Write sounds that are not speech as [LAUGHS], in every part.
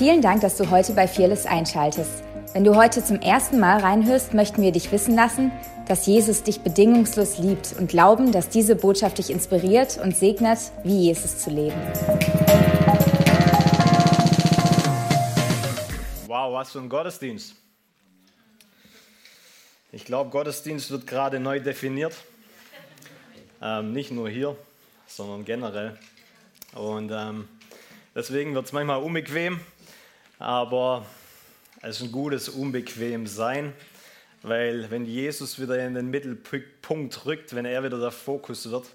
Vielen Dank, dass du heute bei Fearless einschaltest. Wenn du heute zum ersten Mal reinhörst, möchten wir dich wissen lassen, dass Jesus dich bedingungslos liebt und glauben, dass diese Botschaft dich inspiriert und segnet, wie Jesus zu leben. Wow, was für ein Gottesdienst. Ich glaube, Gottesdienst wird gerade neu definiert. Ähm, nicht nur hier, sondern generell. Und ähm, deswegen wird es manchmal unbequem, aber es ist ein gutes Unbequemsein, weil wenn Jesus wieder in den Mittelpunkt rückt, wenn er wieder der Fokus wird,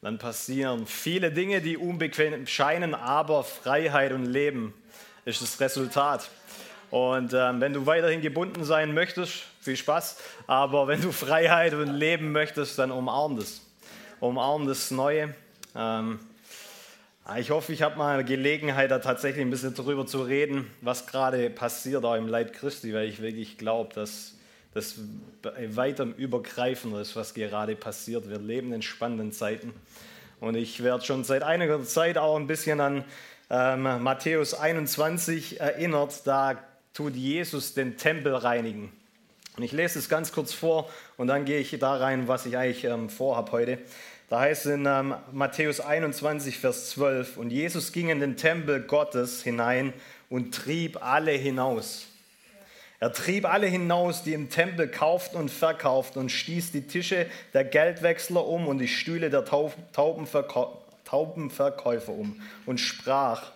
dann passieren viele Dinge, die unbequem scheinen, aber Freiheit und Leben ist das Resultat. Und ähm, wenn du weiterhin gebunden sein möchtest, viel Spaß. Aber wenn du Freiheit und Leben möchtest, dann umarm das. Umarm das Neue. Ähm, ich hoffe, ich habe mal Gelegenheit, da tatsächlich ein bisschen darüber zu reden, was gerade passiert auch im Leib Christi, weil ich wirklich glaube, dass das weitem übergreifender ist, was gerade passiert. Wir leben in spannenden Zeiten. Und ich werde schon seit einiger Zeit auch ein bisschen an ähm, Matthäus 21 erinnert. Da tut Jesus den Tempel reinigen. Und ich lese es ganz kurz vor und dann gehe ich da rein, was ich eigentlich ähm, vorhabe heute. Da heißt es in ähm, Matthäus 21, Vers 12, und Jesus ging in den Tempel Gottes hinein und trieb alle hinaus. Er trieb alle hinaus, die im Tempel kauften und verkauften und stieß die Tische der Geldwechsler um und die Stühle der Taubenverkäufer um und sprach,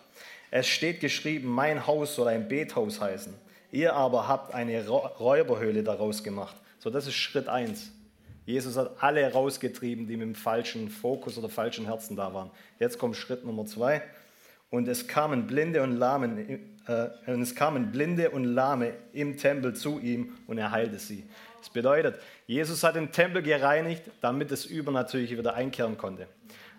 es steht geschrieben, mein Haus soll ein Bethaus heißen. Ihr aber habt eine Räuberhöhle daraus gemacht. So, das ist Schritt 1. Jesus hat alle rausgetrieben, die mit dem falschen Fokus oder falschen Herzen da waren. Jetzt kommt Schritt Nummer 2. Und es kamen Blinde und Lahmen, äh, und es kamen Blinde und Lahme im Tempel zu ihm und er heilte sie. Das bedeutet, Jesus hat den Tempel gereinigt, damit das Übernatürliche wieder einkehren konnte.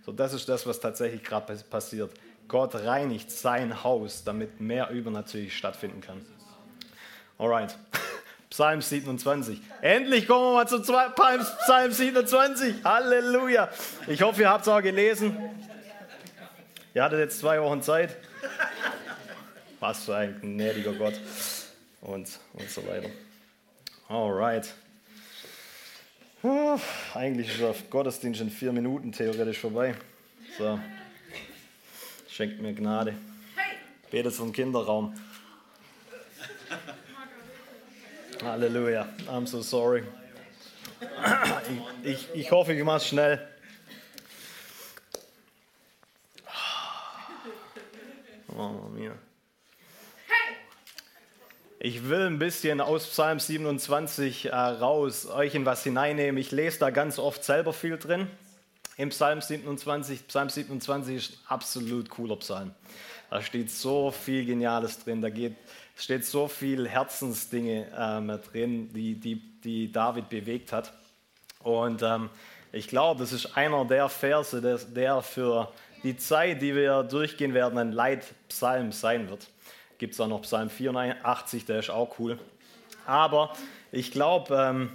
So, das ist das, was tatsächlich gerade passiert. Gott reinigt sein Haus, damit mehr übernatürlich stattfinden kann. Alright. [LAUGHS] Psalm 27. Endlich kommen wir mal zu Psalm 27. Halleluja. Ich hoffe, ihr habt es auch gelesen. Ihr hattet jetzt zwei Wochen Zeit. Was für ein gnädiger Gott. Und, und so weiter. Alright. eigentlich ist der Gottesdienst in vier Minuten theoretisch vorbei. So schenkt mir Gnade. Betet vom Kinderraum. Halleluja. I'm so sorry. Ich, ich, ich hoffe, ich mache es schnell. Oh, mir. Ich will ein bisschen aus Psalm 27 äh, raus euch in was hineinnehmen. Ich lese da ganz oft selber viel drin im Psalm 27. Psalm 27 ist ein absolut cooler Psalm. Da steht so viel Geniales drin, da geht, steht so viel Herzensdinge ähm, drin, die, die, die David bewegt hat. Und ähm, ich glaube, das ist einer der Verse, der, der für die Zeit, die wir durchgehen werden, ein Leitpsalm sein wird. Gibt es auch noch Psalm 84, der ist auch cool. Aber ich glaube, ähm,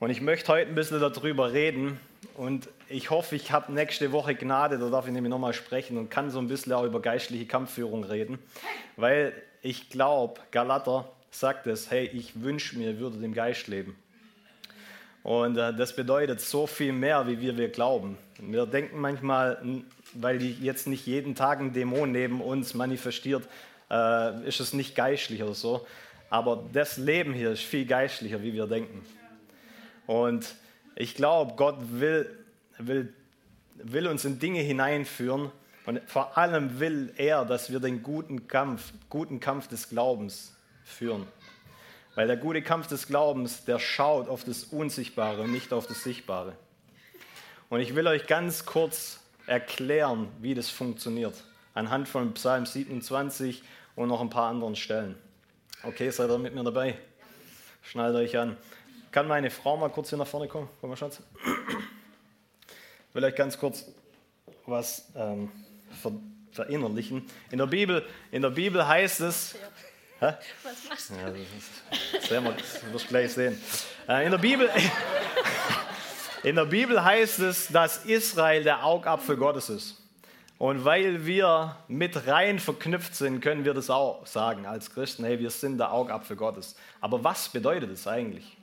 und ich möchte heute ein bisschen darüber reden, und ich hoffe, ich habe nächste Woche Gnade, da darf ich nämlich nochmal sprechen und kann so ein bisschen auch über geistliche Kampfführung reden, weil ich glaube, Galater sagt es, hey, ich wünsche mir, würde dem Geist leben. Und äh, das bedeutet so viel mehr, wie wir, wir glauben. Wir denken manchmal, weil jetzt nicht jeden Tag ein Dämon neben uns manifestiert, äh, ist es nicht geistlich oder so. Aber das Leben hier ist viel geistlicher, wie wir denken. Und ich glaube, Gott will, will, will uns in Dinge hineinführen und vor allem will er, dass wir den guten Kampf, guten Kampf des Glaubens führen. Weil der gute Kampf des Glaubens, der schaut auf das Unsichtbare und nicht auf das Sichtbare. Und ich will euch ganz kurz erklären, wie das funktioniert, anhand von Psalm 27 und noch ein paar anderen Stellen. Okay, seid ihr mit mir dabei? Schnallt euch an. Kann meine Frau mal kurz hier nach vorne kommen? Komm mal, Schatz. Will euch ganz kurz was ähm, ver verinnerlichen. In der, Bibel, in der Bibel heißt es. Hä? Was machst du? Ja, das, sehen wir, das wirst du gleich sehen. Äh, in, der Bibel, [LAUGHS] in der Bibel heißt es, dass Israel der Augapfel Gottes ist. Und weil wir mit rein verknüpft sind, können wir das auch sagen als Christen, hey, wir sind der Augapfel Gottes. Aber was bedeutet das eigentlich?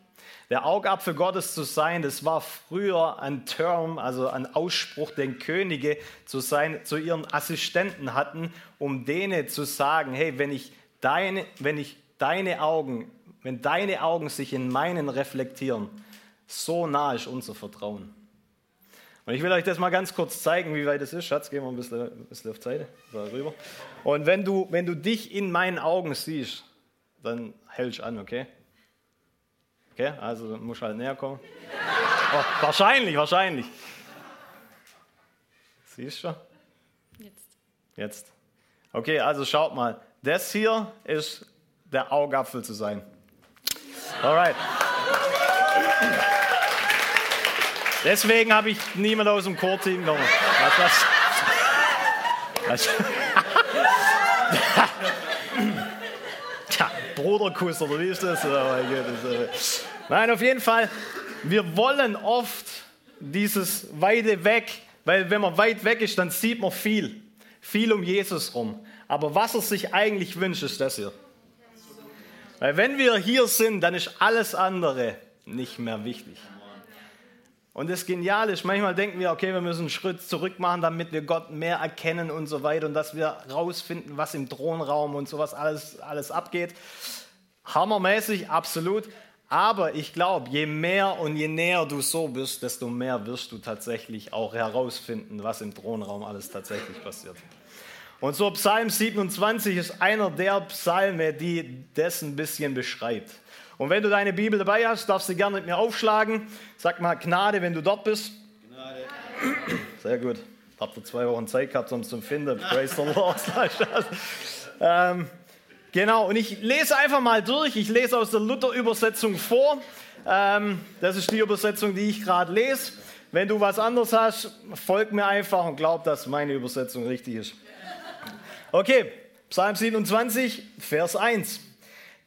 Der Augapfel Gottes zu sein, das war früher ein Term, also ein Ausspruch, den Könige zu, sein, zu ihren Assistenten hatten, um denen zu sagen, hey, wenn ich deine, wenn ich deine Augen, wenn deine Augen sich in meinen reflektieren, so nah ist unser Vertrauen. Und ich will euch das mal ganz kurz zeigen, wie weit es ist. Schatz, gehen wir ein bisschen, ein bisschen auf die Seite, rüber. Und wenn du, wenn du dich in meinen Augen siehst, dann hältst du an, okay? Okay, also musst du halt näher kommen. Oh, wahrscheinlich, wahrscheinlich. Siehst du? Jetzt. Jetzt. Okay, also schaut mal. Das hier ist der Augapfel zu sein. Alright. Deswegen habe ich niemand aus dem Chorteam genommen. Was, was? Tja, Bruderkuss oder wie ist das? Oh Nein, auf jeden Fall, wir wollen oft dieses weite weg, weil wenn man weit weg ist, dann sieht man viel. Viel um Jesus rum. Aber was er sich eigentlich wünscht, ist das hier. Weil wenn wir hier sind, dann ist alles andere nicht mehr wichtig. Und das Geniale ist, manchmal denken wir, okay, wir müssen einen Schritt zurück machen, damit wir Gott mehr erkennen und so weiter und dass wir rausfinden, was im Thronraum und sowas alles, alles abgeht. Hammermäßig, absolut. Aber ich glaube, je mehr und je näher du so bist, desto mehr wirst du tatsächlich auch herausfinden, was im Thronraum alles tatsächlich passiert. Und so Psalm 27 ist einer der Psalme, die das ein bisschen beschreibt. Und wenn du deine Bibel dabei hast, darfst du gerne mit mir aufschlagen. Sag mal Gnade, wenn du dort bist. Gnade. Sehr gut. Habt ihr zwei Wochen Zeit gehabt, um es zu finden. Praise the Lord. [LAUGHS] ähm, genau, und ich lese einfach mal durch. Ich lese aus der Luther-Übersetzung vor. Ähm, das ist die Übersetzung, die ich gerade lese. Wenn du was anderes hast, folg mir einfach und glaub, dass meine Übersetzung richtig ist. Okay, Psalm 27, Vers 1.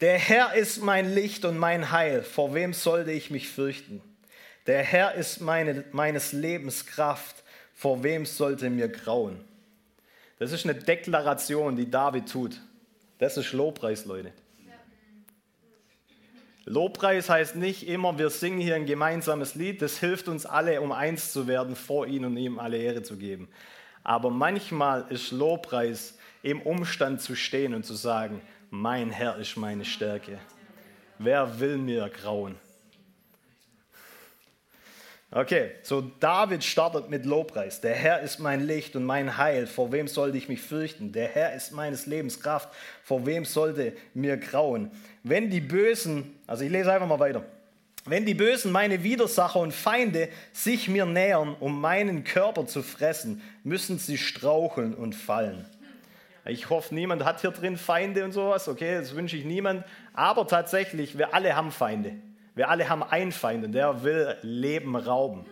Der Herr ist mein Licht und mein Heil. Vor wem sollte ich mich fürchten? Der Herr ist meine, meines Lebens Kraft. Vor wem sollte mir grauen? Das ist eine Deklaration, die David tut. Das ist Lobpreis, Leute. Lobpreis heißt nicht immer, wir singen hier ein gemeinsames Lied. Das hilft uns alle, um eins zu werden, vor ihm und ihm alle Ehre zu geben. Aber manchmal ist Lobpreis im Umstand zu stehen und zu sagen, mein Herr ist meine Stärke. Wer will mir grauen? Okay, so David startet mit Lobpreis. Der Herr ist mein Licht und mein Heil. Vor wem sollte ich mich fürchten? Der Herr ist meines Lebens Kraft. Vor wem sollte mir grauen? Wenn die Bösen, also ich lese einfach mal weiter. Wenn die Bösen, meine Widersacher und Feinde, sich mir nähern, um meinen Körper zu fressen, müssen sie straucheln und fallen. Ich hoffe, niemand hat hier drin Feinde und sowas. Okay, das wünsche ich niemand. Aber tatsächlich, wir alle haben Feinde. Wir alle haben einen Feind und der will Leben rauben.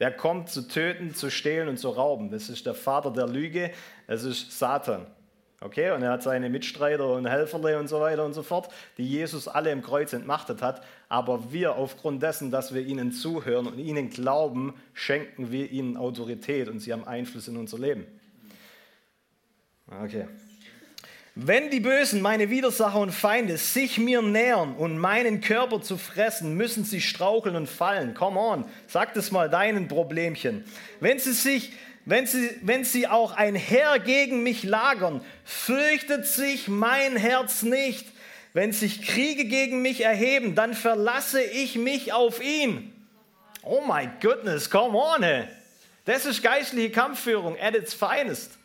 Der kommt zu töten, zu stehlen und zu rauben. Das ist der Vater der Lüge. Das ist Satan. Okay, und er hat seine Mitstreiter und Helferle und so weiter und so fort, die Jesus alle im Kreuz entmachtet hat. Aber wir, aufgrund dessen, dass wir ihnen zuhören und ihnen glauben, schenken wir ihnen Autorität und sie haben Einfluss in unser Leben. Okay. Wenn die Bösen, meine Widersacher und Feinde, sich mir nähern und meinen Körper zu fressen, müssen sie straucheln und fallen. Come on, sag das mal deinen Problemchen. Wenn sie sich, wenn sie, wenn sie auch ein Heer gegen mich lagern, fürchtet sich mein Herz nicht. Wenn sich Kriege gegen mich erheben, dann verlasse ich mich auf ihn. Oh my goodness, come on, hey. Das ist geistliche Kampfführung at its finest.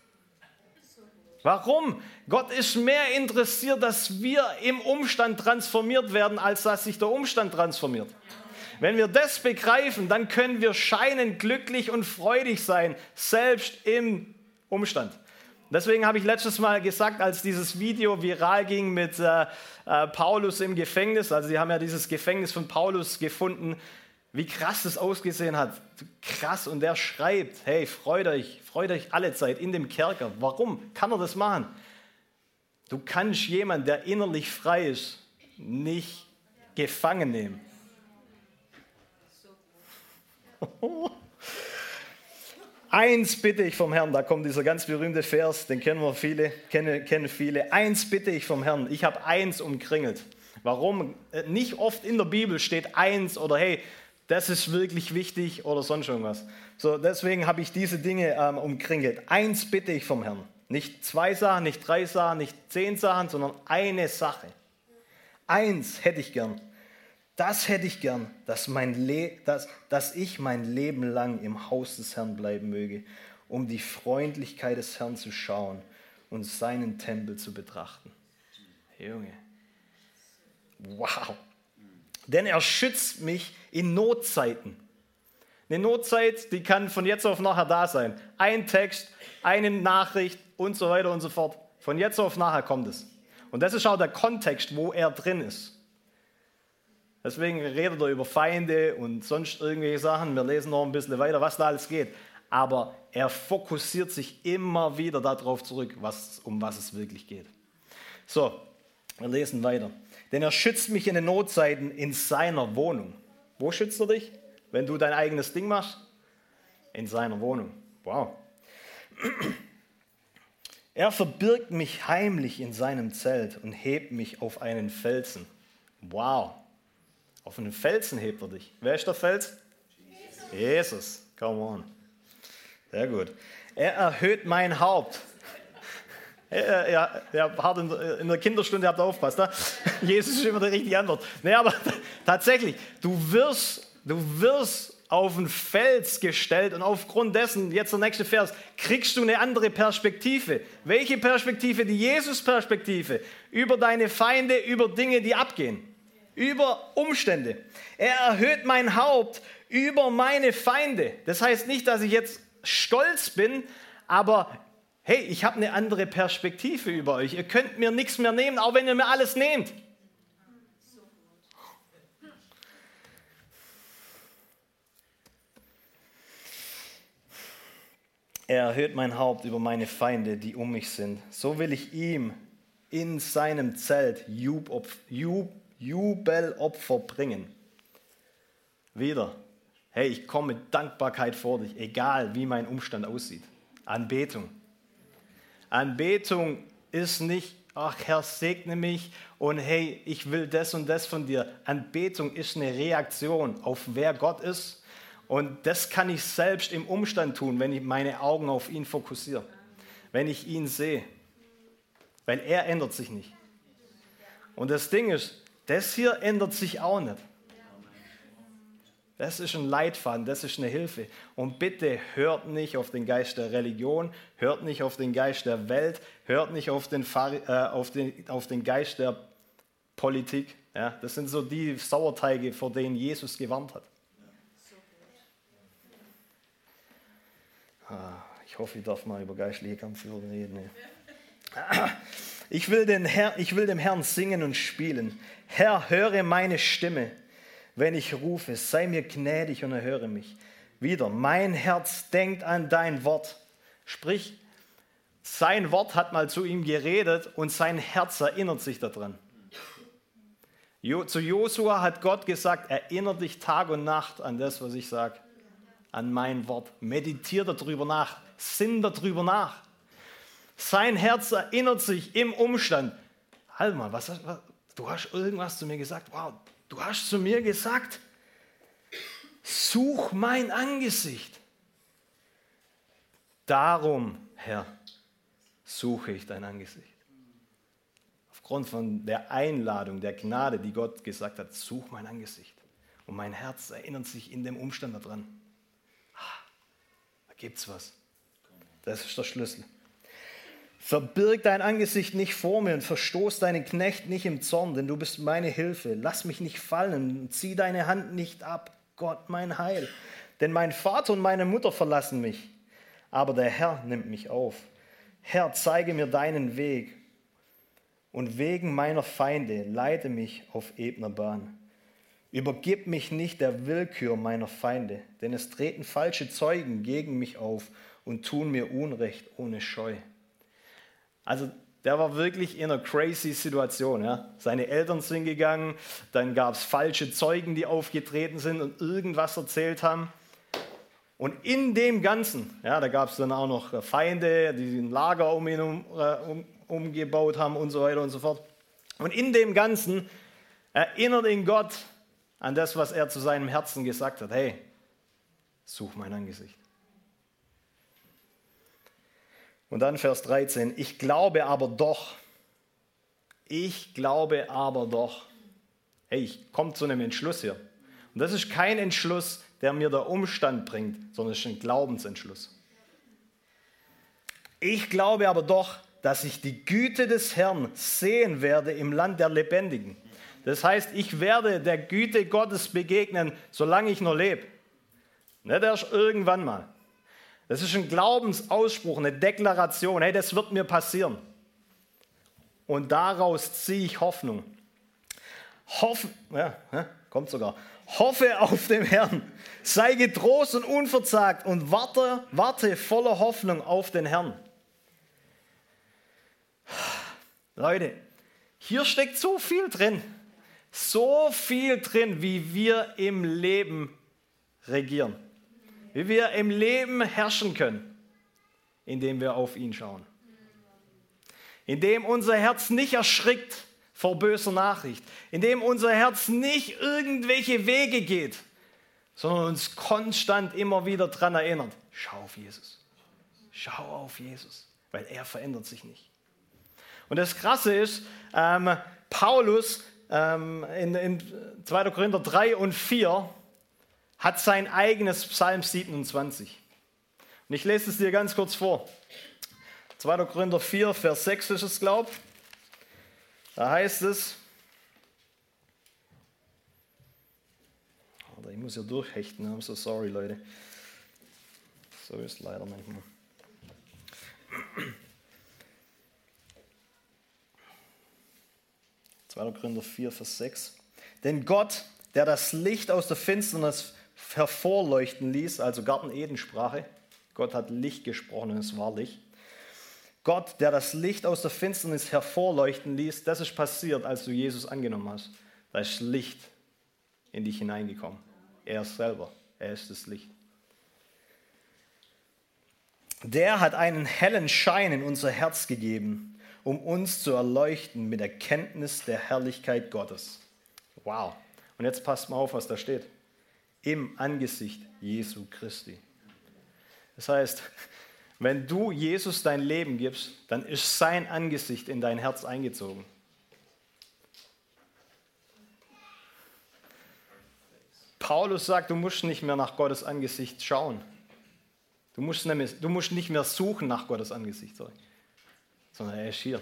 Warum? Gott ist mehr interessiert, dass wir im Umstand transformiert werden, als dass sich der Umstand transformiert. Wenn wir das begreifen, dann können wir scheinend glücklich und freudig sein, selbst im Umstand. Deswegen habe ich letztes Mal gesagt, als dieses Video viral ging mit äh, äh, Paulus im Gefängnis, also sie haben ja dieses Gefängnis von Paulus gefunden, wie krass das ausgesehen hat. Krass. Und der schreibt, hey, freut euch, freut euch alle Zeit in dem Kerker. Warum kann er das machen? Du kannst jemanden, der innerlich frei ist, nicht gefangen nehmen. [LAUGHS] Eins bitte ich vom Herrn, da kommt dieser ganz berühmte Vers, den kennen wir viele, kennen, kennen viele. Eins bitte ich vom Herrn, ich habe eins umkringelt. Warum? Äh, nicht oft in der Bibel steht eins oder hey, das ist wirklich wichtig oder sonst irgendwas. So, deswegen habe ich diese Dinge ähm, umkringelt. Eins bitte ich vom Herrn. Nicht zwei Sachen, nicht drei Sachen, nicht zehn Sachen, sondern eine Sache. Eins hätte ich gern. Das hätte ich gern, dass, mein Le dass, dass ich mein Leben lang im Haus des Herrn bleiben möge, um die Freundlichkeit des Herrn zu schauen und seinen Tempel zu betrachten. Junge. Wow. Denn er schützt mich in Notzeiten. Eine Notzeit, die kann von jetzt auf nachher da sein. Ein Text, eine Nachricht und so weiter und so fort. Von jetzt auf nachher kommt es. Und das ist auch der Kontext, wo er drin ist. Deswegen redet er über Feinde und sonst irgendwelche Sachen. Wir lesen noch ein bisschen weiter, was da alles geht. Aber er fokussiert sich immer wieder darauf zurück, was, um was es wirklich geht. So, wir lesen weiter. Denn er schützt mich in den Notzeiten in seiner Wohnung. Wo schützt er dich? Wenn du dein eigenes Ding machst? In seiner Wohnung. Wow. [CLEARS THROAT] Er verbirgt mich heimlich in seinem Zelt und hebt mich auf einen Felsen. Wow. Auf einen Felsen hebt er dich. Wer ist der Fels? Jesus. Jesus. Come on. Sehr gut. Er erhöht mein Haupt. [LAUGHS] Ja, ja, ja in der Kinderstunde habt ihr aufpasst. Ne? [LAUGHS] Jesus ist immer die richtige Antwort. Nee, aber [LAUGHS] tatsächlich, du wirst, du wirst auf einen Fels gestellt und aufgrund dessen, jetzt der nächste Vers, kriegst du eine andere Perspektive. Welche Perspektive? Die Jesus-Perspektive über deine Feinde, über Dinge, die abgehen über Umstände. Er erhöht mein Haupt über meine Feinde. Das heißt nicht, dass ich jetzt stolz bin, aber hey, ich habe eine andere Perspektive über euch. Ihr könnt mir nichts mehr nehmen, auch wenn ihr mir alles nehmt. Er erhöht mein Haupt über meine Feinde, die um mich sind. So will ich ihm in seinem Zelt Jub, Jub, Jubelopfer bringen. Wieder, hey, ich komme mit Dankbarkeit vor dich, egal wie mein Umstand aussieht. Anbetung. Anbetung ist nicht, ach Herr, segne mich und hey, ich will das und das von dir. Anbetung ist eine Reaktion auf wer Gott ist und das kann ich selbst im Umstand tun, wenn ich meine Augen auf ihn fokussiere, wenn ich ihn sehe, weil er ändert sich nicht. Und das Ding ist, das hier ändert sich auch nicht. Das ist ein Leitfaden, das ist eine Hilfe. Und bitte hört nicht auf den Geist der Religion, hört nicht auf den Geist der Welt, hört nicht auf den, äh, auf den, auf den Geist der Politik. Ja, das sind so die Sauerteige, vor denen Jesus gewarnt hat. Ich hoffe, ich darf mal über geistliche Kampfführung reden. Ich will, den Herr, ich will dem Herrn singen und spielen. Herr, höre meine Stimme, wenn ich rufe. Sei mir gnädig und erhöre mich. Wieder, mein Herz denkt an dein Wort. Sprich, sein Wort hat mal zu ihm geredet und sein Herz erinnert sich daran. Zu Josua hat Gott gesagt, erinnere dich Tag und Nacht an das, was ich sage, an mein Wort. Meditiere darüber nach, sinn darüber nach. Sein Herz erinnert sich im Umstand. Halt mal, was, was, du hast irgendwas zu mir gesagt. Wow, du hast zu mir gesagt, such mein Angesicht. Darum, Herr, suche ich dein Angesicht. Aufgrund von der Einladung, der Gnade, die Gott gesagt hat, such mein Angesicht. Und mein Herz erinnert sich in dem Umstand daran. Da gibt's was. Das ist der Schlüssel. Verbirg dein Angesicht nicht vor mir und verstoß deinen Knecht nicht im Zorn, denn du bist meine Hilfe. Lass mich nicht fallen und zieh deine Hand nicht ab, Gott mein Heil. Denn mein Vater und meine Mutter verlassen mich, aber der Herr nimmt mich auf. Herr, zeige mir deinen Weg und wegen meiner Feinde leite mich auf ebner Bahn. Übergib mich nicht der Willkür meiner Feinde, denn es treten falsche Zeugen gegen mich auf und tun mir Unrecht ohne Scheu. Also der war wirklich in einer crazy Situation. Ja. Seine Eltern sind gegangen, dann gab es falsche Zeugen, die aufgetreten sind und irgendwas erzählt haben. Und in dem Ganzen, ja, da gab es dann auch noch Feinde, die ein Lager um ihn um, äh, um, umgebaut haben und so weiter und so fort. Und in dem Ganzen erinnert ihn Gott an das, was er zu seinem Herzen gesagt hat. Hey, such mein Angesicht. Und dann Vers 13. Ich glaube aber doch, ich glaube aber doch. Hey, ich komme zu einem Entschluss hier. Und das ist kein Entschluss, der mir der Umstand bringt, sondern es ist ein Glaubensentschluss. Ich glaube aber doch, dass ich die Güte des Herrn sehen werde im Land der Lebendigen. Das heißt, ich werde der Güte Gottes begegnen, solange ich noch lebe. Nicht erst irgendwann mal. Das ist ein Glaubensausspruch, eine Deklaration. Hey, das wird mir passieren. Und daraus ziehe ich Hoffnung. Hoffen, ja, kommt sogar. Hoffe auf den Herrn. Sei getrost und unverzagt und warte, warte voller Hoffnung auf den Herrn. Leute, hier steckt so viel drin. So viel drin, wie wir im Leben regieren. Wie wir im Leben herrschen können, indem wir auf ihn schauen. Indem unser Herz nicht erschrickt vor böser Nachricht. Indem unser Herz nicht irgendwelche Wege geht, sondern uns konstant immer wieder daran erinnert. Schau auf Jesus. Schau auf Jesus, weil er verändert sich nicht. Und das Krasse ist, ähm, Paulus ähm, in, in 2. Korinther 3 und 4 hat sein eigenes Psalm 27. Und ich lese es dir ganz kurz vor. 2. Korinther 4, Vers 6 ist es, glaube. Da heißt es, ich muss ja durchhechten, I'm so sorry, Leute. So ist leider manchmal. 2. Korinther 4, Vers 6. Denn Gott, der das Licht aus der Finsternis hervorleuchten ließ, also Garten Eden Sprache, Gott hat Licht gesprochen und es war Licht. Gott, der das Licht aus der Finsternis hervorleuchten ließ, das ist passiert, als du Jesus angenommen hast. Da ist Licht in dich hineingekommen. Er selber, er ist das Licht. Der hat einen hellen Schein in unser Herz gegeben, um uns zu erleuchten mit der Kenntnis der Herrlichkeit Gottes. Wow. Und jetzt passt mal auf, was da steht. Im Angesicht Jesu Christi. Das heißt, wenn du Jesus dein Leben gibst, dann ist sein Angesicht in dein Herz eingezogen. Paulus sagt, du musst nicht mehr nach Gottes Angesicht schauen. Du musst, nämlich, du musst nicht mehr suchen nach Gottes Angesicht. Sorry sondern er ist hier.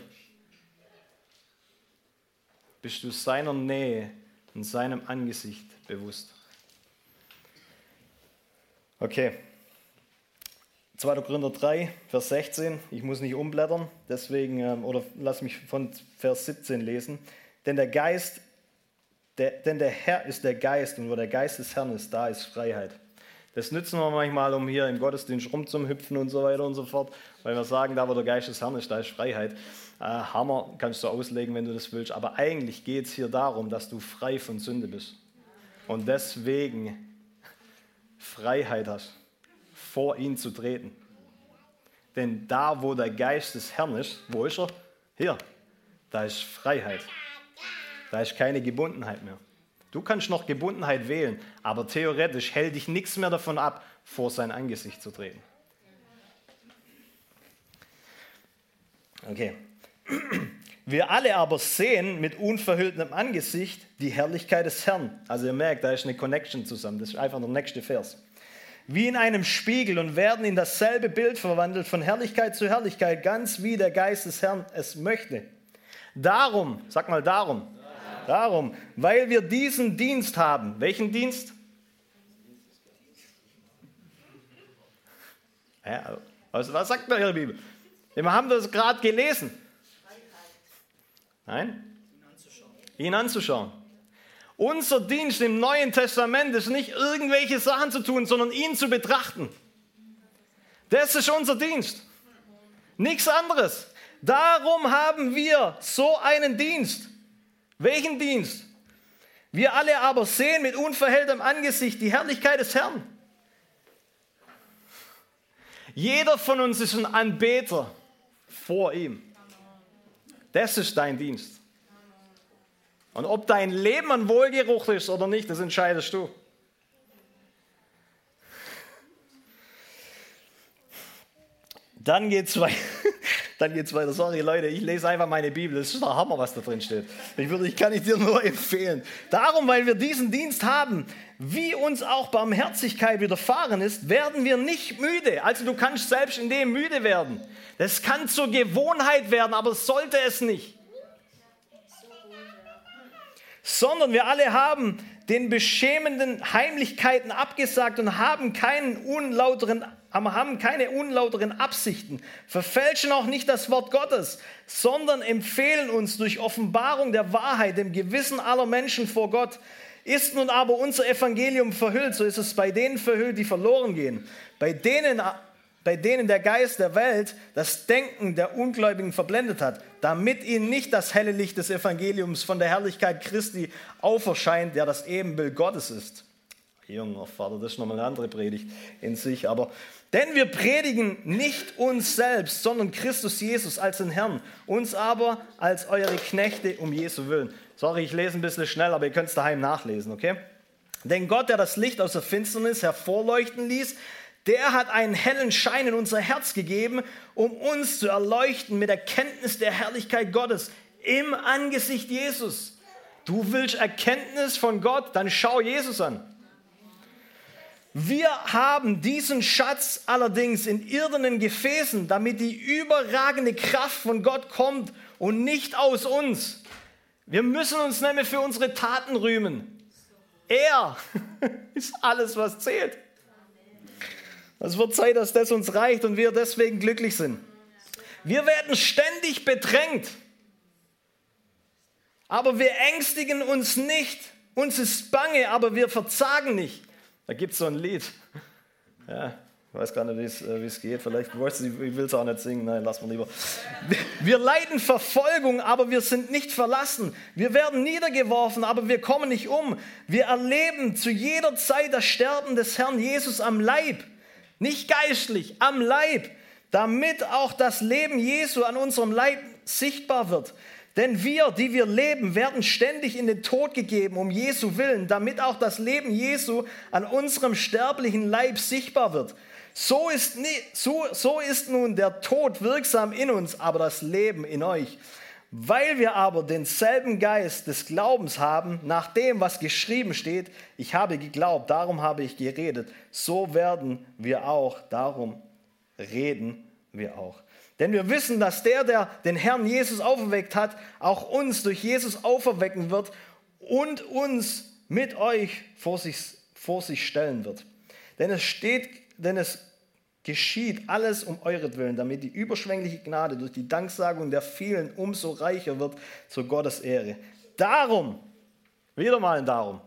Bist du seiner Nähe und seinem Angesicht bewusst? Okay. 2. Korinther 3, Vers 16. Ich muss nicht umblättern, deswegen, ähm, oder lass mich von Vers 17 lesen. Denn der Geist, der, denn der Herr ist der Geist und wo der Geist des Herrn ist, da ist Freiheit. Das nützen wir manchmal, um hier im Gottesdienst rumzuhüpfen und so weiter und so fort, weil wir sagen, da wo der Geist des Herrn ist, da ist Freiheit. Äh, Hammer kannst du auslegen, wenn du das willst, aber eigentlich geht es hier darum, dass du frei von Sünde bist und deswegen Freiheit hast, vor ihn zu treten. Denn da, wo der Geist des Herrn ist, wo ist er? Hier, da ist Freiheit. Da ist keine Gebundenheit mehr. Du kannst noch Gebundenheit wählen, aber theoretisch hält dich nichts mehr davon ab, vor sein Angesicht zu treten. Okay. Wir alle aber sehen mit unverhülltem Angesicht die Herrlichkeit des Herrn. Also ihr merkt, da ist eine Connection zusammen. Das ist einfach der nächste Vers. Wie in einem Spiegel und werden in dasselbe Bild verwandelt von Herrlichkeit zu Herrlichkeit, ganz wie der Geist des Herrn es möchte. Darum, sag mal darum, Darum, weil wir diesen Dienst haben. Welchen Dienst? Ja, was, was sagt da Ihre Bibel? Wir haben das gerade gelesen. Nein? Ihn anzuschauen. Unser Dienst im Neuen Testament ist nicht irgendwelche Sachen zu tun, sondern ihn zu betrachten. Das ist unser Dienst. Nichts anderes. Darum haben wir so einen Dienst. Welchen Dienst? Wir alle aber sehen mit unverhelltem Angesicht die Herrlichkeit des Herrn. Jeder von uns ist ein Anbeter vor ihm. Das ist dein Dienst. Und ob dein Leben ein Wohlgeruch ist oder nicht, das entscheidest du. Dann geht's weiter. [LAUGHS] Dann geht's weiter. Sorry, Leute, ich lese einfach meine Bibel. Das ist der Hammer, was da drin steht. Ich, würde, ich kann ich dir nur [LAUGHS] empfehlen. Darum, weil wir diesen Dienst haben, wie uns auch Barmherzigkeit widerfahren ist, werden wir nicht müde. Also du kannst selbst in dem müde werden. Das kann zur Gewohnheit werden, aber sollte es nicht. Sondern wir alle haben den beschämenden Heimlichkeiten abgesagt und haben keinen unlauteren haben keine unlauteren Absichten, verfälschen auch nicht das Wort Gottes, sondern empfehlen uns durch Offenbarung der Wahrheit dem Gewissen aller Menschen vor Gott. Ist nun aber unser Evangelium verhüllt, so ist es bei denen verhüllt, die verloren gehen, bei denen, bei denen der Geist der Welt das Denken der Ungläubigen verblendet hat, damit ihnen nicht das helle Licht des Evangeliums von der Herrlichkeit Christi auferscheint, der das Ebenbild Gottes ist. Junger Vater, das ist nochmal eine andere Predigt in sich, aber denn wir predigen nicht uns selbst, sondern Christus Jesus als den Herrn, uns aber als eure Knechte um Jesu willen. Sorry, ich lese ein bisschen schnell, aber ihr könnt es daheim nachlesen, okay? Denn Gott, der das Licht aus der Finsternis hervorleuchten ließ, der hat einen hellen Schein in unser Herz gegeben, um uns zu erleuchten mit der Kenntnis der Herrlichkeit Gottes im Angesicht Jesus. Du willst Erkenntnis von Gott, dann schau Jesus an. Wir haben diesen Schatz allerdings in irdenen Gefäßen, damit die überragende Kraft von Gott kommt und nicht aus uns. Wir müssen uns nämlich für unsere Taten rühmen. Er [LAUGHS] ist alles, was zählt. Es wird Zeit, dass das uns reicht und wir deswegen glücklich sind. Wir werden ständig bedrängt, aber wir ängstigen uns nicht. Uns ist bange, aber wir verzagen nicht. Da gibt es so ein Lied. Ja, ich weiß gar nicht, wie es äh, geht. Vielleicht ich will es auch nicht singen. Nein, lass mal lieber. Wir leiden Verfolgung, aber wir sind nicht verlassen. Wir werden niedergeworfen, aber wir kommen nicht um. Wir erleben zu jeder Zeit das Sterben des Herrn Jesus am Leib. Nicht geistlich, am Leib. Damit auch das Leben Jesu an unserem Leib sichtbar wird. Denn wir, die wir leben, werden ständig in den Tod gegeben, um Jesu willen, damit auch das Leben Jesu an unserem sterblichen Leib sichtbar wird. So ist, so, so ist nun der Tod wirksam in uns, aber das Leben in euch. Weil wir aber denselben Geist des Glaubens haben, nach dem, was geschrieben steht, ich habe geglaubt, darum habe ich geredet, so werden wir auch, darum reden wir auch. Denn wir wissen, dass der, der den Herrn Jesus auferweckt hat, auch uns durch Jesus auferwecken wird und uns mit euch vor sich, vor sich stellen wird. Denn es steht, denn es geschieht alles um euretwillen, damit die überschwängliche Gnade durch die Danksagung der vielen umso reicher wird zu Gottes Ehre. Darum, wieder mal ein Darum.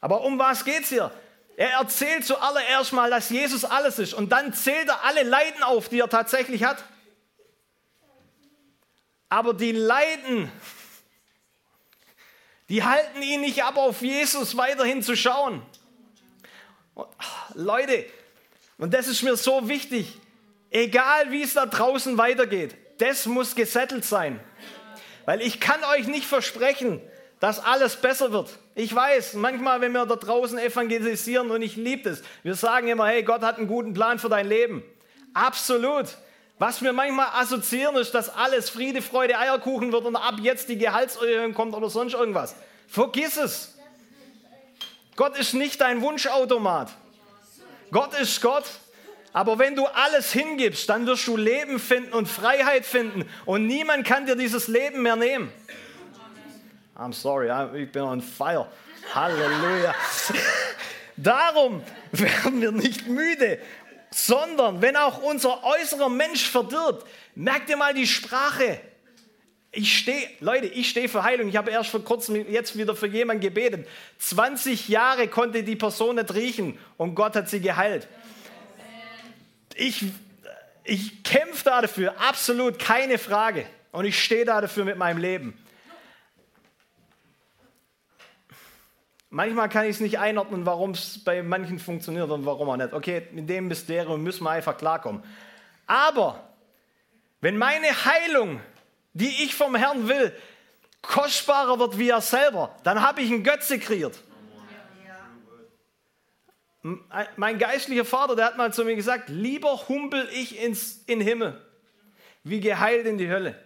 Aber um was geht es hier? Er erzählt zuallererst mal, dass Jesus alles ist und dann zählt er alle Leiden auf, die er tatsächlich hat. Aber die Leiden, die halten ihn nicht ab, auf Jesus weiterhin zu schauen. Und, Leute, und das ist mir so wichtig, egal wie es da draußen weitergeht, das muss gesettelt sein. Weil ich kann euch nicht versprechen, dass alles besser wird. Ich weiß, manchmal, wenn wir da draußen evangelisieren und ich liebe das, wir sagen immer, hey, Gott hat einen guten Plan für dein Leben. Absolut. Was wir manchmal assoziieren, ist, dass alles Friede, Freude, Eierkuchen wird und ab jetzt die Gehaltserhöhung kommt oder sonst irgendwas. Vergiss es. Gott ist nicht dein Wunschautomat. Gott ist Gott. Aber wenn du alles hingibst, dann wirst du Leben finden und Freiheit finden. Und niemand kann dir dieses Leben mehr nehmen. I'm sorry, ich bin on fire. Halleluja. [LAUGHS] Darum werden wir nicht müde sondern wenn auch unser äußerer Mensch verdirbt, merkt ihr mal die Sprache. Ich stehe, Leute, ich stehe für Heilung. Ich habe erst vor kurzem jetzt wieder für jemanden gebetet. 20 Jahre konnte die Person nicht riechen und Gott hat sie geheilt. Ich, ich kämpfe dafür, absolut keine Frage. Und ich stehe da dafür mit meinem Leben. Manchmal kann ich es nicht einordnen, warum es bei manchen funktioniert und warum auch nicht. Okay, mit dem Mysterium müssen wir einfach klarkommen. Aber wenn meine Heilung, die ich vom Herrn will, kostbarer wird wie er selber, dann habe ich einen Götze kreiert. Mein geistlicher Vater, der hat mal zu mir gesagt, lieber humpel ich ins in Himmel, wie geheilt in die Hölle.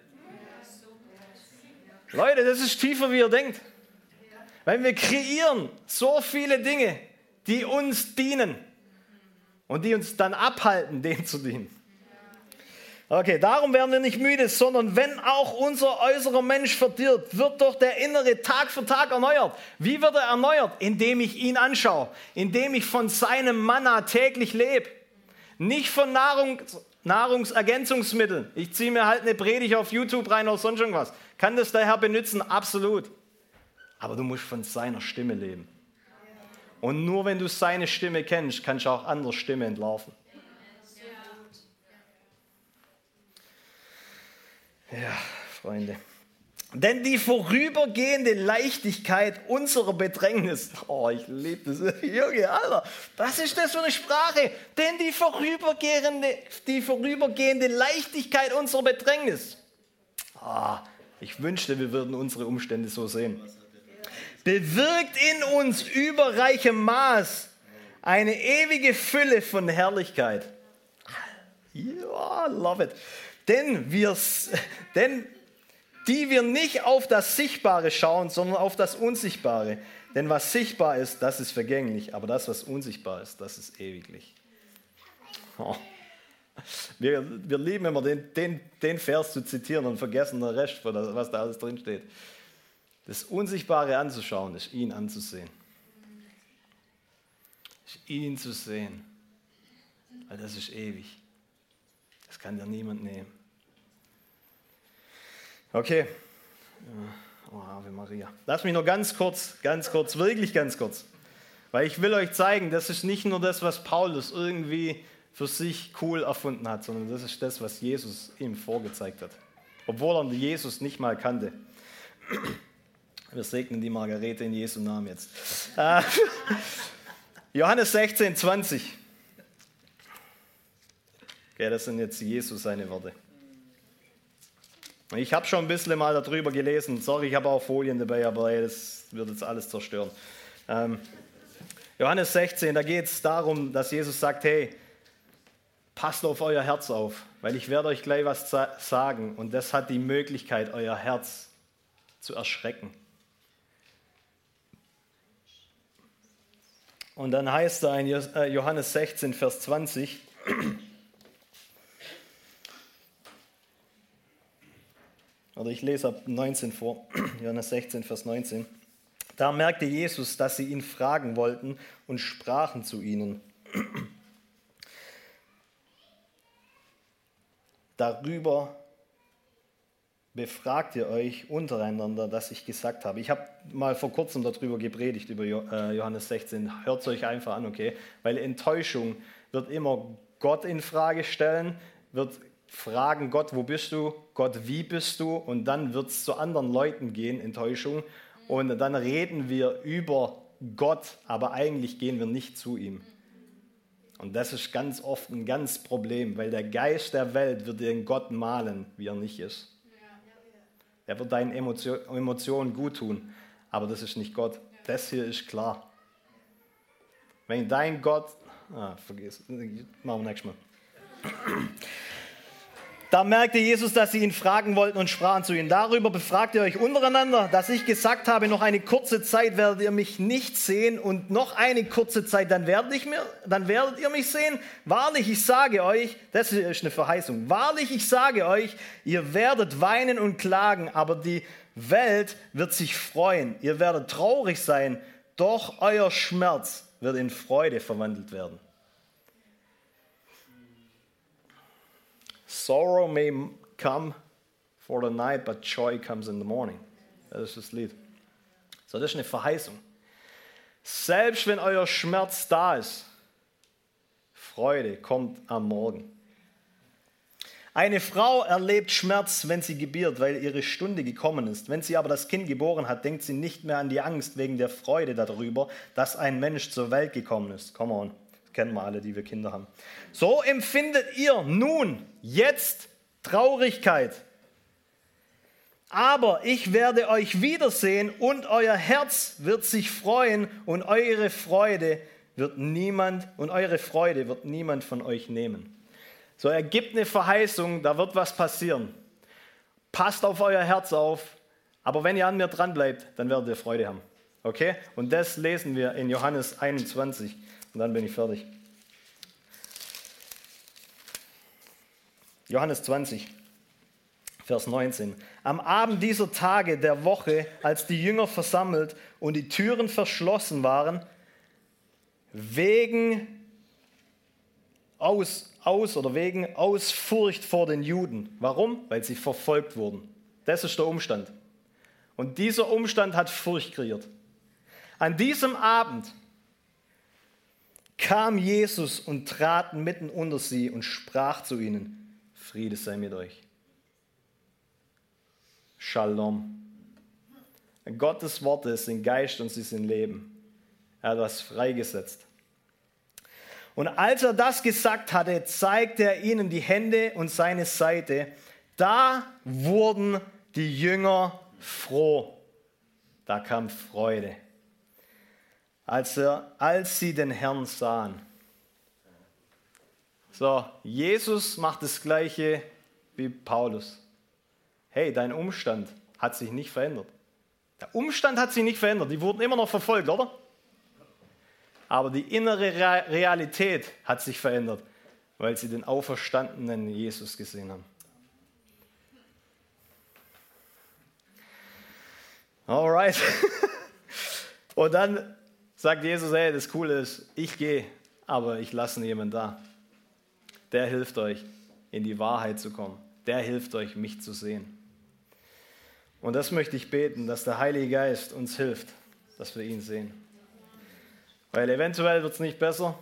Leute, das ist tiefer, wie ihr denkt. Weil wir kreieren so viele Dinge, die uns dienen und die uns dann abhalten, dem zu dienen. Okay, darum werden wir nicht müde, sondern wenn auch unser äußerer Mensch verdirbt, wird doch der innere Tag für Tag erneuert. Wie wird er erneuert? Indem ich ihn anschaue, indem ich von seinem Manna täglich lebe. Nicht von Nahrung, Nahrungsergänzungsmitteln. Ich ziehe mir halt eine Predigt auf YouTube rein oder sonst irgendwas. Kann das der Herr benutzen? Absolut. Aber du musst von seiner Stimme leben. Und nur wenn du seine Stimme kennst, kannst du auch andere Stimmen entlarven. Ja, Freunde. Denn die vorübergehende Leichtigkeit unserer Bedrängnis, oh, ich liebe das, [LAUGHS] Junge, Alter, was ist das für eine Sprache? Denn die vorübergehende, die vorübergehende Leichtigkeit unserer Bedrängnis, oh, ich wünschte, wir würden unsere Umstände so sehen, bewirkt in uns überreichem Maß eine ewige Fülle von Herrlichkeit. Ja, love it denn, wir, [LAUGHS] denn die wir nicht auf das Sichtbare schauen, sondern auf das Unsichtbare. Denn was sichtbar ist, das ist vergänglich, aber das, was unsichtbar ist, das ist ewiglich. Oh. Wir, wir lieben immer den, den, den Vers zu zitieren und vergessen den Rest, was da alles drin steht. Das Unsichtbare anzuschauen, ist ihn anzusehen. Ist ihn zu sehen. Weil das ist ewig. Das kann dir niemand nehmen. Okay. Oh, Ave Maria. Lass mich noch ganz kurz, ganz kurz, wirklich ganz kurz. Weil ich will euch zeigen, das ist nicht nur das, was Paulus irgendwie für sich cool erfunden hat, sondern das ist das, was Jesus ihm vorgezeigt hat. Obwohl er Jesus nicht mal kannte. Wir segnen die Margarete in Jesu Namen jetzt. Äh, [LAUGHS] Johannes 16, 20. Okay, das sind jetzt Jesus seine Worte. Ich habe schon ein bisschen mal darüber gelesen. Sorry, ich habe auch Folien dabei, aber ey, das wird jetzt alles zerstören. Ähm, Johannes 16, da geht es darum, dass Jesus sagt, hey, passt auf euer Herz auf, weil ich werde euch gleich was sagen und das hat die Möglichkeit, euer Herz zu erschrecken. Und dann heißt da in äh, Johannes 16, Vers 20, Oder ich lese ab 19 vor, [CLEARS THROAT] Johannes 16, Vers 19. Da merkte Jesus, dass sie ihn fragen wollten und sprachen zu ihnen. [CLEARS THROAT] Darüber befragt ihr euch untereinander, dass ich gesagt habe. Ich habe mal vor kurzem darüber gepredigt, über äh, Johannes 16. Hört es euch einfach an, okay? Weil Enttäuschung wird immer Gott in Frage stellen, wird fragen Gott, wo bist du? Gott, wie bist du? Und dann wird es zu anderen Leuten gehen, Enttäuschung. Und dann reden wir über Gott, aber eigentlich gehen wir nicht zu ihm. Und das ist ganz oft ein ganz Problem, weil der Geist der Welt wird den Gott malen, wie er nicht ist. Er wird deinen Emotionen gut tun, aber das ist nicht Gott. Das hier ist klar. Wenn dein Gott, ah, vergiss, machen wir nächstes Mal. Da merkte Jesus, dass sie ihn fragen wollten und sprachen zu ihm. Darüber befragt ihr euch untereinander, dass ich gesagt habe, noch eine kurze Zeit werdet ihr mich nicht sehen und noch eine kurze Zeit, dann werdet, ich mir, dann werdet ihr mich sehen. Wahrlich, ich sage euch, das ist eine Verheißung, wahrlich, ich sage euch, ihr werdet weinen und klagen, aber die Welt wird sich freuen. Ihr werdet traurig sein, doch euer Schmerz wird in Freude verwandelt werden. Sorrow may come for the night, but joy comes in the morning. Das ist das Lied. So, das ist eine Verheißung. Selbst wenn euer Schmerz da ist, Freude kommt am Morgen. Eine Frau erlebt Schmerz, wenn sie gebiert, weil ihre Stunde gekommen ist. Wenn sie aber das Kind geboren hat, denkt sie nicht mehr an die Angst wegen der Freude darüber, dass ein Mensch zur Welt gekommen ist. Come on, das kennen wir alle, die wir Kinder haben. So empfindet ihr nun, jetzt Traurigkeit. Aber ich werde euch wiedersehen und euer Herz wird sich freuen und eure Freude wird niemand und eure Freude wird niemand von euch nehmen. So, er gibt eine Verheißung, da wird was passieren. Passt auf euer Herz auf, aber wenn ihr an mir dran bleibt, dann werdet ihr Freude haben. Okay? Und das lesen wir in Johannes 21 und dann bin ich fertig. Johannes 20, Vers 19. Am Abend dieser Tage der Woche, als die Jünger versammelt und die Türen verschlossen waren, wegen aus aus oder wegen aus Furcht vor den Juden. Warum? Weil sie verfolgt wurden. Das ist der Umstand. Und dieser Umstand hat Furcht kreiert. An diesem Abend kam Jesus und trat mitten unter sie und sprach zu ihnen, Friede sei mit euch. Shalom. Gottes Worte sind Geist und sie sind Leben. Er hat was freigesetzt. Und als er das gesagt hatte, zeigte er ihnen die Hände und seine Seite. Da wurden die Jünger froh. Da kam Freude, als, er, als sie den Herrn sahen. So, Jesus macht das gleiche wie Paulus. Hey, dein Umstand hat sich nicht verändert. Der Umstand hat sich nicht verändert. Die wurden immer noch verfolgt, oder? aber die innere Realität hat sich verändert, weil sie den auferstandenen Jesus gesehen haben. Alright. [LAUGHS] Und dann sagt Jesus, hey, das Coole ist, ich gehe, aber ich lasse jemanden da. Der hilft euch, in die Wahrheit zu kommen. Der hilft euch, mich zu sehen. Und das möchte ich beten, dass der Heilige Geist uns hilft, dass wir ihn sehen. Weil eventuell wird es nicht besser.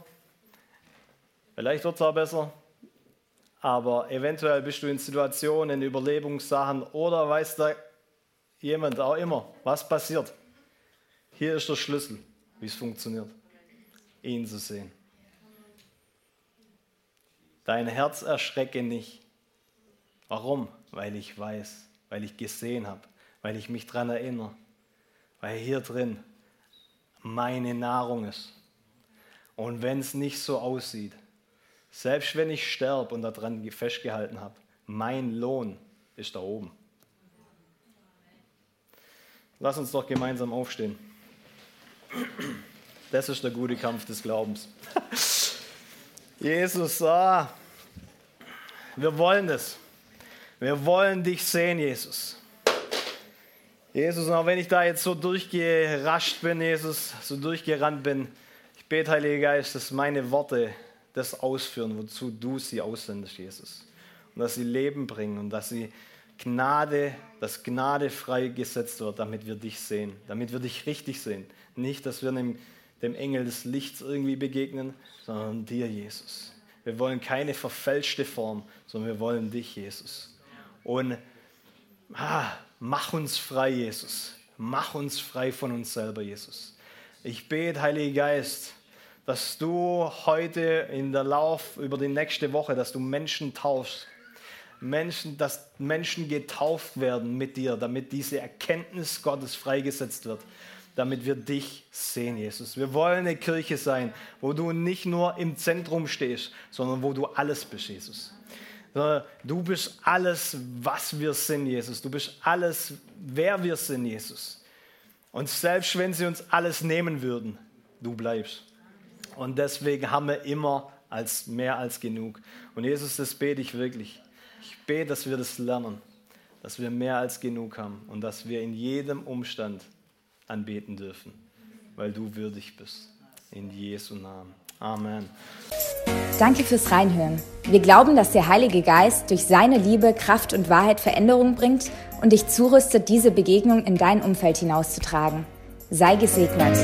Vielleicht wird es auch besser. Aber eventuell bist du in Situationen, in Überlebenssachen oder weiß da jemand auch immer, was passiert. Hier ist der Schlüssel, wie es funktioniert. Ihn zu sehen. Dein Herz erschrecke nicht. Warum? Weil ich weiß, weil ich gesehen habe, weil ich mich daran erinnere. Weil hier drin meine Nahrung ist. Und wenn es nicht so aussieht, selbst wenn ich sterbe und daran festgehalten habe, mein Lohn ist da oben. Lass uns doch gemeinsam aufstehen. Das ist der gute Kampf des Glaubens. [LAUGHS] Jesus, ah, wir wollen das. Wir wollen dich sehen, Jesus. Jesus, und auch wenn ich da jetzt so durchgerascht bin, Jesus, so durchgerannt bin, ich bete, Heiliger Geist, dass meine Worte das ausführen, wozu du sie aussendest, Jesus. Und dass sie Leben bringen und dass sie Gnade, dass Gnade freigesetzt wird, damit wir dich sehen, damit wir dich richtig sehen. Nicht, dass wir dem, dem Engel des Lichts irgendwie begegnen, sondern dir, Jesus. Wir wollen keine verfälschte Form, sondern wir wollen dich, Jesus. Und ah, Mach uns frei, Jesus. Mach uns frei von uns selber, Jesus. Ich bete, Heiliger Geist, dass du heute in der Lauf über die nächste Woche, dass du Menschen taufst. Menschen, dass Menschen getauft werden mit dir, damit diese Erkenntnis Gottes freigesetzt wird, damit wir dich sehen, Jesus. Wir wollen eine Kirche sein, wo du nicht nur im Zentrum stehst, sondern wo du alles bist, Jesus. Du bist alles, was wir sind, Jesus. Du bist alles, wer wir sind, Jesus. Und selbst wenn sie uns alles nehmen würden, du bleibst. Und deswegen haben wir immer als mehr als genug. Und Jesus, das bete ich wirklich. Ich bete, dass wir das lernen, dass wir mehr als genug haben und dass wir in jedem Umstand anbeten dürfen, weil du würdig bist. In Jesu Namen. Amen. Danke fürs Reinhören. Wir glauben, dass der Heilige Geist durch seine Liebe, Kraft und Wahrheit Veränderung bringt und dich zurüstet, diese Begegnung in dein Umfeld hinauszutragen. Sei gesegnet.